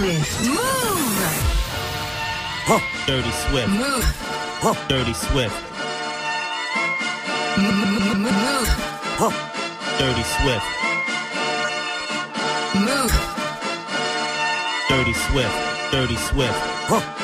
Swift. Mouv'. Dirty Swift. Mouv'. Huh. Dirty Swift. Mouv'. Huh. Dirty Swift. Mouv'. Dirty Swift. Dirty Swift. Jumpin'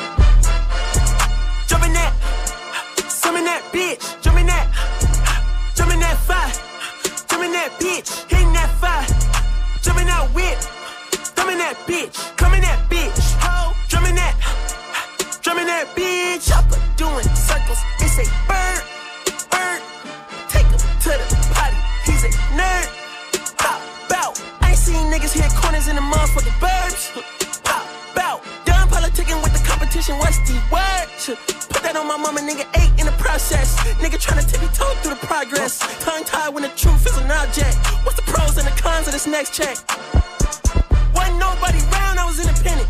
word? Put that on my mama, nigga, eight in the process. Nigga tryna tippy toe through the progress. Tongue tied when the truth is an object. What's the pros and the cons of this next check? Wasn't nobody round, I was independent.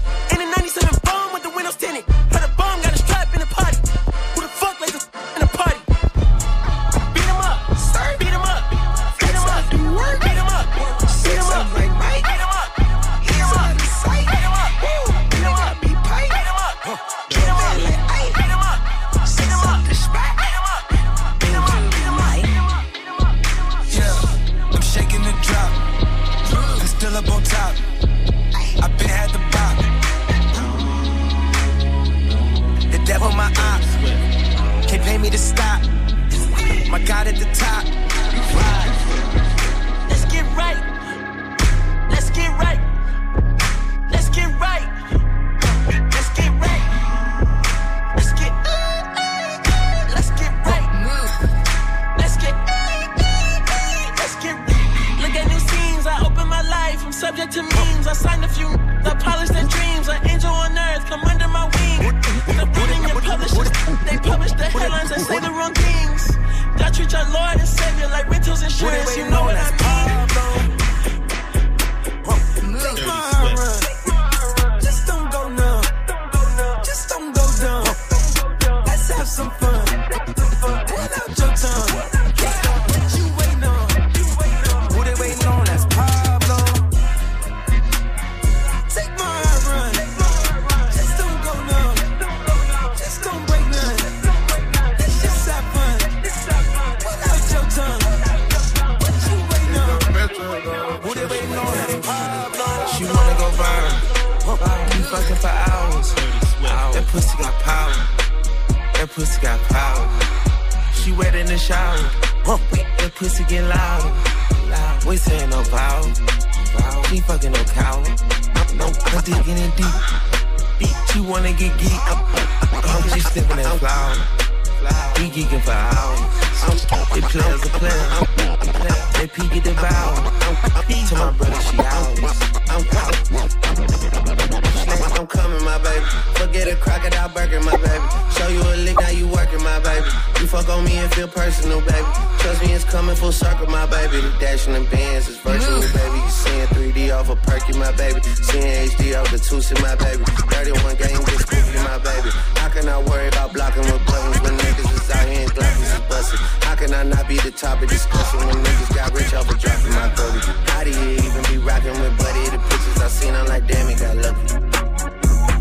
At the top. In the. That pussy get. Loud. We saying no power. She fucking no cow. No, I'm digging in deep. She wanna get geek. I'm just sniffing that flower. We geeking for hours. They players a player. They peek at the vow. To my brother, she ours. I'm coming, my baby. Forget a crocodile feel personal, baby. Trust me, it's coming full circle, my baby. The dash in the bands is virtual, baby. You seeing 3D off a perky, my baby. Seeing HD off the my baby. 31 game get spooky, my baby. How can I worry about blocking with buttons when niggas is out here and is busting? How can I not be the top of discussion when niggas got rich off of dropping my 30? How do you even be rocking with Buddy? The pictures I seen, I'm like, damn, he got lucky.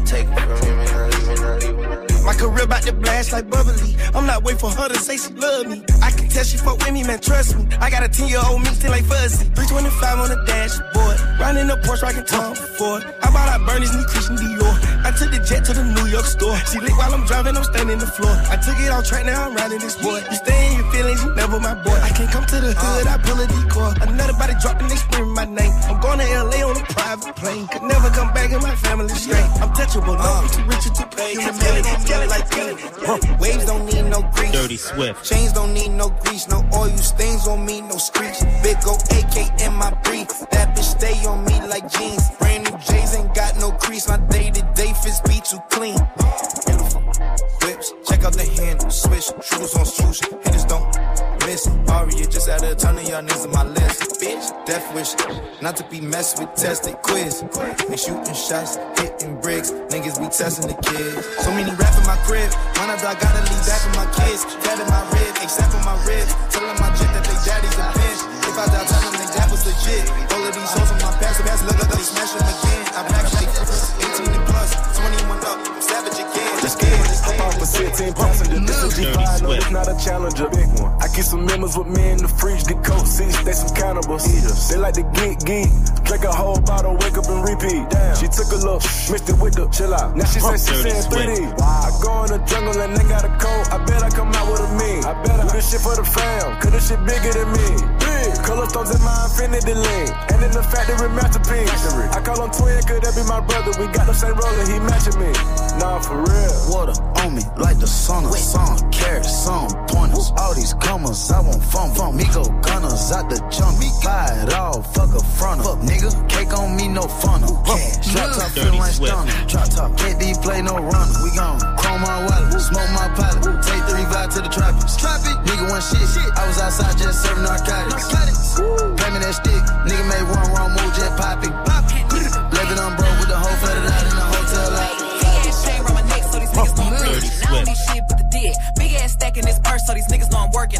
Take it from him and I leave it, I leave it, I leave. My career about to blast like bubbly. I'm waiting for her to say she love me. I can tell she fuck with me, man, trust me. I got a 10 year old me still like fuzzy. 325 on the dashboard. Riding the Porsche, rocking Tom Ford. I bought out Bernie's new Christian Dior. I took the jet to the New York store. She lit while I'm driving, I'm standing the floor. I took it off track, now I'm riding this boy. You stay in your feelings, you never my boy. I can't come to the hood, I pull a decoy. Another body dropping, they screaming my name. I'm going to LA on a private plane. Could never come back in my family straight. I'm touchable, no, I'm too rich to pay. You skeleton, skeleton like skeleton. Waves don't need no grease. Dirty Swift. Chains don't need no grease, no oil stains on me, no screech. Big old AK in my brief. That bitch stay on me like jeans. Brand new J's ain't got no crease. My day to day fits be too clean. Whips, check out the handle, switch, shooters on swoosh, hitters don't miss. Aria just added a ton of y'all niggas on my list. Bitch, death wish, not to be messed with, tested quiz. They shooting shots, hitting bricks, niggas be testing the kids. So many rap in my crib, why when I gotta leave that for my kids. Fat in my rib, except for my ribs. Telling my chick that they daddy's a bitch. If I die, tell them that that was legit. All of these hoes on my past, not a challenger. Big one. Keep some members with me in the fridge, the coat seats, they some cannibals. Eaters. They like to geek, geek. Drink a whole bottle, wake up and repeat. Damn. She took a look, mixed it with the chill out. Now she said she Dirty saying 3D. Swift. I go in the jungle and they got a coat. I bet I come out with a mean. I bet I do this shit for the fam, cause this shit bigger than me. Big. Color stones in my infinity lane. And in the factory masterpiece. I call him twin, could that be my brother? We got the same roller, he matching me. Nah, for real. Water on me like the sauna. Some carrots, some pointers. All these commas, I want fun. fun. Me go gunners out the junk. Me buy it all, fuck a front. Fuck nigga, cake on me, no funnel. Cash, drop top, Dirty feel like Swift. stunner. Drop top, KD play no runner. We gon' chrome my wallet, smoke my pilot. Take three revive to the tropics. Nigga one shit. I was outside just serving narcotics. Pay me that stick. Nigga made one wrong move, just pop it.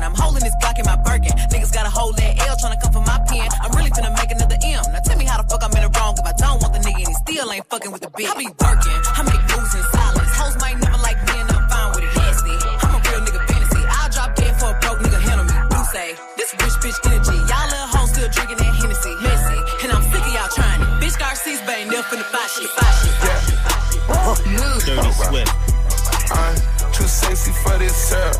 I'm holding this Glock in my Birkin. Niggas got a whole that L tryna come for my pen. I'm really finna make another M. Now tell me how the fuck I'm in the wrong if I don't want the nigga and he still ain't fucking with the bitch. I be working. I make moves in silence. Hoes might never like me and I'm fine with it. Nasty. I'm a real nigga fantasy. I'll drop dead for a broke nigga handle me. Do say this rich bitch energy. Y'all little hoes still drinking that Hennessy. Messy. And I'm sick of y'all trying it. Bitch Garcia's bang. They'll finna buy shit. Buy shit. Mouv'. Dirty Swift. I'm too sexy for this girl,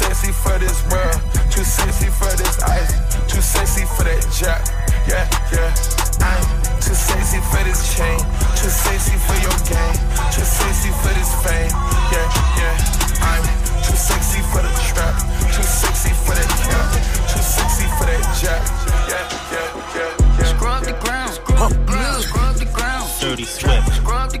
sexy for this world, too sexy for this ice, too sexy for that jack. Yeah, yeah. I'm too sexy for this chain, too sexy for your game, too sexy for this fame. Yeah, yeah. I'm too sexy for the trap, too sexy for that cap, too sexy for that jack. Yeah, yeah, yeah, yeah. Scrub the ground, scrub the ground, scrub the ground. Dirty Swift. Scrub the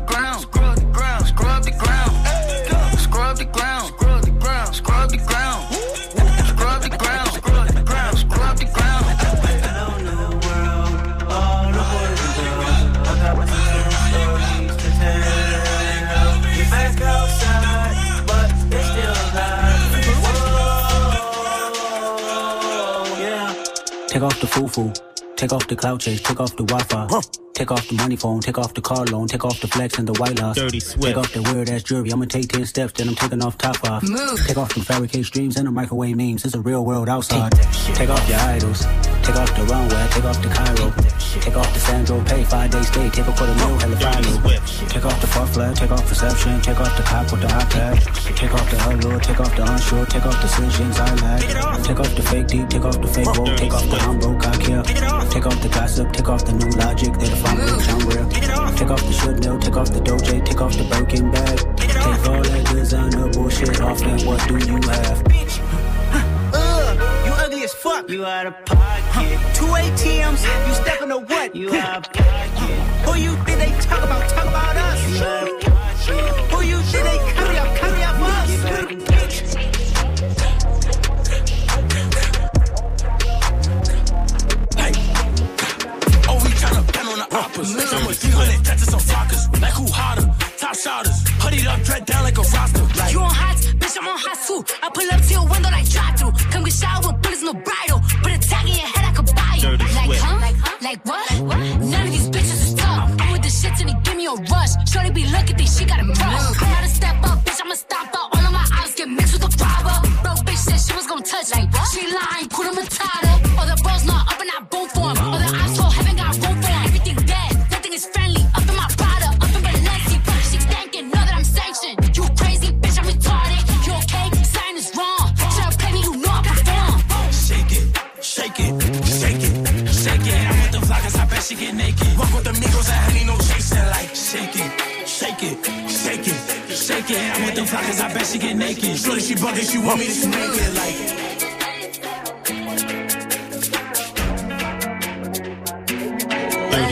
Take off the foo-foo. Take off the cloud chase. Take off the Wi-Fi. Take off the money phone. Take off the car loan. Take off the flex and the white loss. Dirty Swift. Take off the weird ass jewelry. I'ma take 10 steps, then I'm taking off top off. Mouv'. Take off the fabricated streams and the microwave memes. It's a real world outside. Take, Take off your idols. Take off the runway. Take off the Cairo. Take off the Sandro Pay. Five day stay. Take for the meal. Hella final. Take off the far flag, take off perception, take off the cop with the iPad, take off the allure, take off the unsure, take off decisions I lack, take off the fake deep, take off the fake woke, take off the I'm broke, I care, take off the gossip, take off the new logic, they define I'm real, take off the should know, take off the doje, take off the Birkin bag, take all that designer bullshit off, then what do you have? Ugh, you ugly as fuck. Out of pocket, Two ATMs, you stepping to what? you out of pocket, Who you think they talk about? Talk about us. Shorty be looking, think she got a crush. I'm about to step up, bitch, I'ma stop shake it. I'm with the vloggers, I bet she get naked. Shorty, she bugging, she want me to snake it. Like,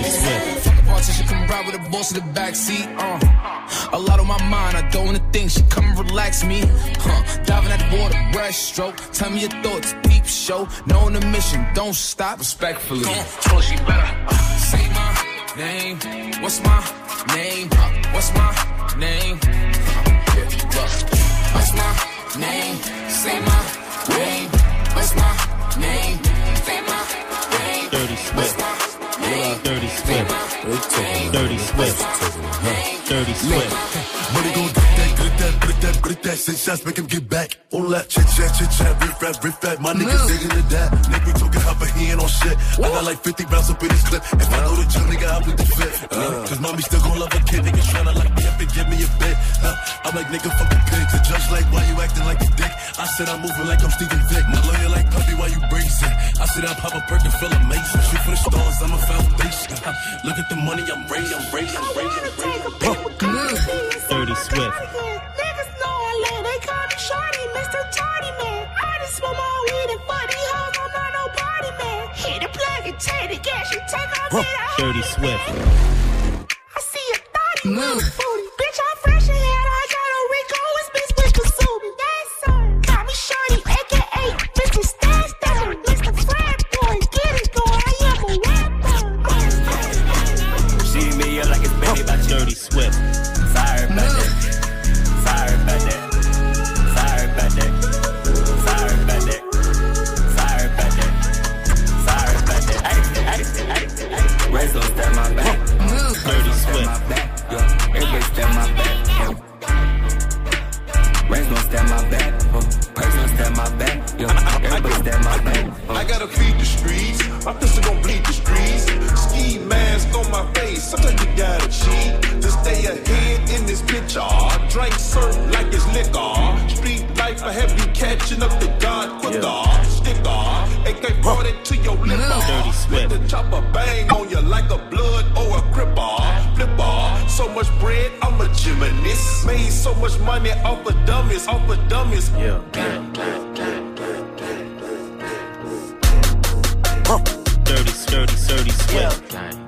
Swift. Fuck a politician, come ride with a boss in the backseat. Uh. A lot on my mind, I don't wanna think. She come and relax me. Huh. Diving at the water, breaststroke. Tell me your thoughts, peep show. Knowing the mission, don't stop. Respectfully. So she better uh, say my name. What's my name? Uh, what's my name? What's my name? Say my name. What's my name? Say my name. Dirty What's Dirty Swift. Dirty Swift. Dirty Swift. Money gon' get that, get that, get that, get that. Six shots, make him get back. All that chit chat, chit chat, riff rap, riff rap. My niggas digging to that. Nick be talking hot, but he ain't on shit. I got like 50 rounds up in his clip. If I know the jump, nigga, I with the fit. Uh, Cause mommy still gon' love a kid. Niggas tryna lock me up and give me a bit. Uh, I'm like, nigga, fuck the pigs. The judge like, why you acting like a dick? I said I'm moving like I'm Steven Vick. My lawyer like, puppy, why you bracing? I said I pop a perk and feel amazing. Shoot for the stars, I'm a foundation. Look at the money, I'm raising, I'm raising, I'm raising, I'm raising. Dirty Swift. Niggas know I love, they call me Shorty, Mr. Tardy Man. I just smoke my weed and fuck these hoes, I'm not no party man. Hit the plug and take the gas, you take off with a Dirty Swift. I see a thotty move. God quicker. Sticker, AK 40 to your lip. Dirty Swift. Let the chopper bang on you like a blood or a cripper. Flipper, so much bread, I'm a gymnast. Made so much money off of dummies, off of dummies. Yeah. Dirty, dirty, dirty Swift.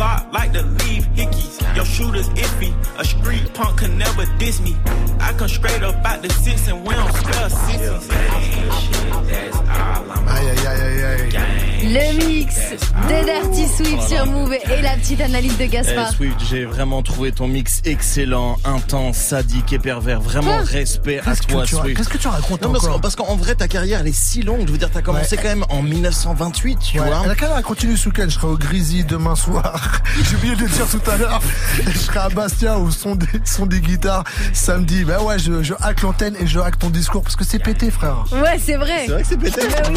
the Glock like to leave hickeys. Your shooter's iffy, a street punk can never diss me. I come straight up out the six and we don't spell sissies. That's all I'm Aïe aïe aïe aïe aïe. Le mix de Dirty Swift sur Move et la petite analyse de Eh, Gaspard. Swift, j'ai vraiment trouvé ton mix excellent, intense, sadique et pervers. Vraiment Quoi respect à Qu'est-ce que toi, Swift. qu'est-ce que tu racontes non, parce, encore parce qu'en vrai, ta carrière, elle est si longue. Je veux dire, t'as commencé Ouais. quand même en 1928, tu Ouais, vois. La carrière continue sous Je serai au Grizzly demain soir. J'ai oublié de le dire tout à l'heure. Je serai à Bastia au son des, son des guitares samedi. Bah ouais, je, je hack l'antenne et je hack ton discours parce que c'est pété, frère. Ouais, c'est vrai. C'est vrai que c'est pété. Bah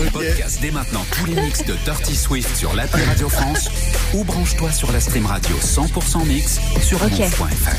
oui. Podcast dès maintenant tous les mix de Dirty Swift sur l'appli Radio France ou branche-toi sur la stream radio 100% mix sur Ok. move.fr.